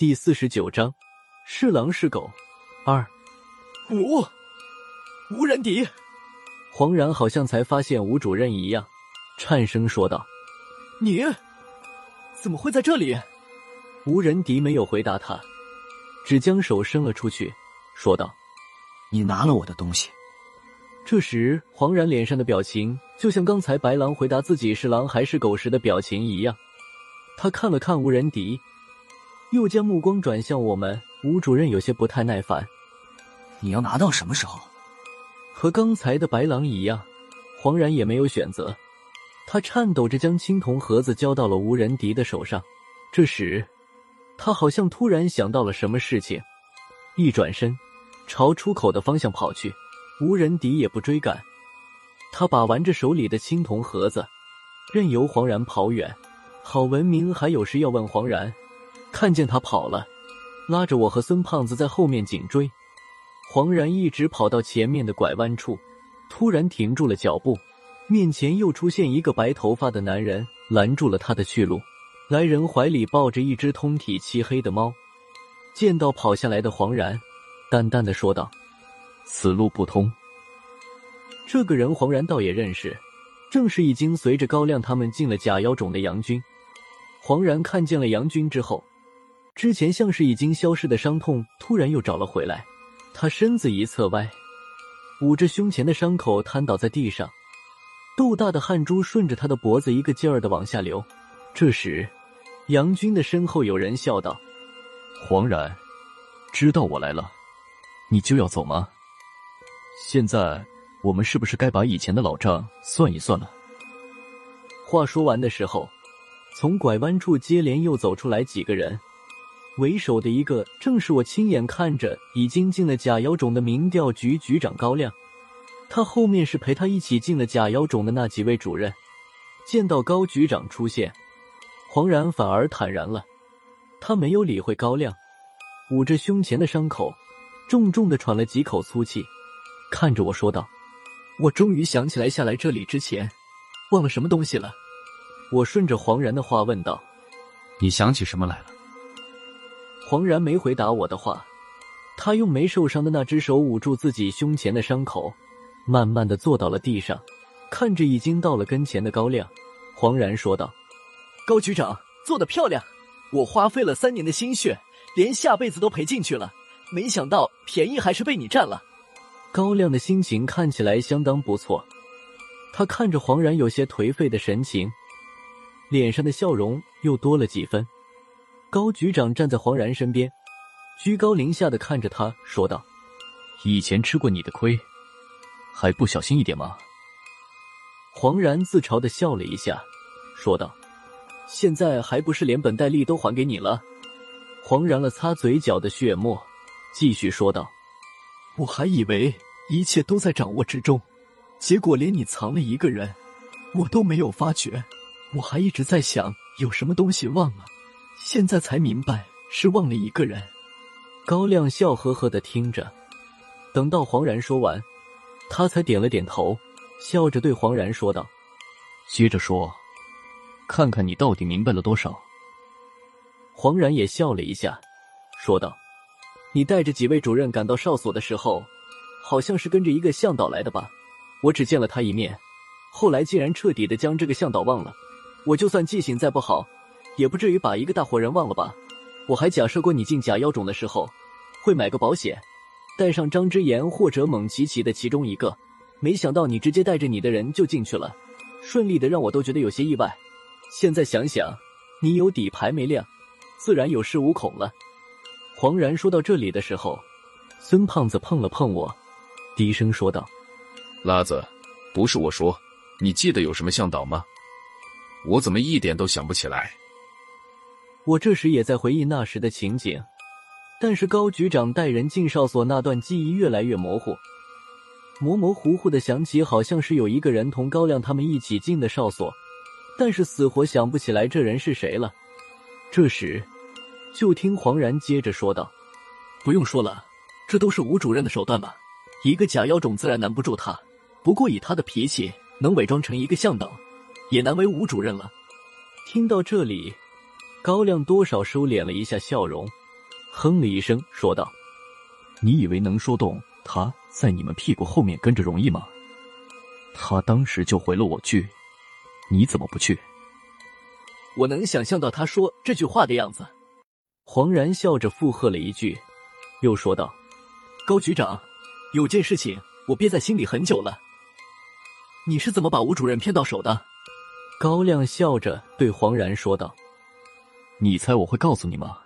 第四十九章，是狼是狗二五，无人敌，黄然好像才发现吴主任一样，颤声说道：“你怎么会在这里？”吴仁迪没有回答他，只将手伸了出去，说道：“你拿了我的东西。”这时，黄然脸上的表情就像刚才白狼回答自己是狼还是狗时的表情一样。他看了看吴仁迪。又将目光转向我们，吴主任有些不太耐烦：“你要拿到什么时候？”和刚才的白狼一样，黄然也没有选择，他颤抖着将青铜盒子交到了吴仁迪的手上。这时，他好像突然想到了什么事情，一转身朝出口的方向跑去。吴仁迪也不追赶，他把玩着手里的青铜盒子，任由黄然跑远。郝文明还有事要问黄然。看见他跑了，拉着我和孙胖子在后面紧追。黄然一直跑到前面的拐弯处，突然停住了脚步，面前又出现一个白头发的男人，拦住了他的去路。来人怀里抱着一只通体漆黑的猫，见到跑下来的黄然，淡淡的说道：“此路不通。”这个人黄然倒也认识，正是已经随着高亮他们进了假妖种的杨军。黄然看见了杨军之后。之前像是已经消失的伤痛突然又找了回来，他身子一侧歪，捂着胸前的伤口瘫倒在地上，豆大的汗珠顺着他的脖子一个劲儿的往下流。这时，杨军的身后有人笑道：“黄然，知道我来了，你就要走吗？现在我们是不是该把以前的老账算一算了？”话说完的时候，从拐弯处接连又走出来几个人。为首的一个正是我亲眼看着已经进了假妖种的民调局局长高亮，他后面是陪他一起进了假妖种的那几位主任。见到高局长出现，黄然反而坦然了，他没有理会高亮，捂着胸前的伤口，重重的喘了几口粗气，看着我说道：“我终于想起来下来这里之前忘了什么东西了。”我顺着黄然的话问道：“你想起什么来了？”黄然没回答我的话，他用没受伤的那只手捂住自己胸前的伤口，慢慢的坐到了地上，看着已经到了跟前的高亮，黄然说道：“高局长做的漂亮，我花费了三年的心血，连下辈子都赔进去了，没想到便宜还是被你占了。”高亮的心情看起来相当不错，他看着黄然有些颓废的神情，脸上的笑容又多了几分。高局长站在黄然身边，居高临下的看着他，说道：“以前吃过你的亏，还不小心一点吗？”黄然自嘲的笑了一下，说道：“现在还不是连本带利都还给你了？”黄然了擦嘴角的血沫，继续说道：“我还以为一切都在掌握之中，结果连你藏了一个人，我都没有发觉。我还一直在想有什么东西忘了。”现在才明白是忘了一个人。高亮笑呵呵的听着，等到黄然说完，他才点了点头，笑着对黄然说道：“接着说，看看你到底明白了多少。”黄然也笑了一下，说道：“你带着几位主任赶到哨所的时候，好像是跟着一个向导来的吧？我只见了他一面，后来竟然彻底的将这个向导忘了。我就算记性再不好。”也不至于把一个大活人忘了吧？我还假设过你进假妖种的时候会买个保险，带上张之言或者蒙奇奇的其中一个，没想到你直接带着你的人就进去了，顺利的让我都觉得有些意外。现在想想，你有底牌没亮，自然有恃无恐了。黄然说到这里的时候，孙胖子碰了碰我，低声说道：“拉子，不是我说，你记得有什么向导吗？我怎么一点都想不起来？”我这时也在回忆那时的情景，但是高局长带人进哨所那段记忆越来越模糊，模模糊糊的想起好像是有一个人同高亮他们一起进的哨所，但是死活想不起来这人是谁了。这时，就听黄然接着说道：“不用说了，这都是吴主任的手段吧？一个假妖种自然难不住他，不过以他的脾气，能伪装成一个向导，也难为吴主任了。”听到这里。高亮多少收敛了一下笑容，哼了一声，说道：“你以为能说动他在你们屁股后面跟着容易吗？他当时就回了我句：‘你怎么不去？’我能想象到他说这句话的样子。”黄然笑着附和了一句，又说道：“高局长，有件事情我憋在心里很久了。你是怎么把吴主任骗到手的？”高亮笑着对黄然说道：“你猜我会告诉你吗？”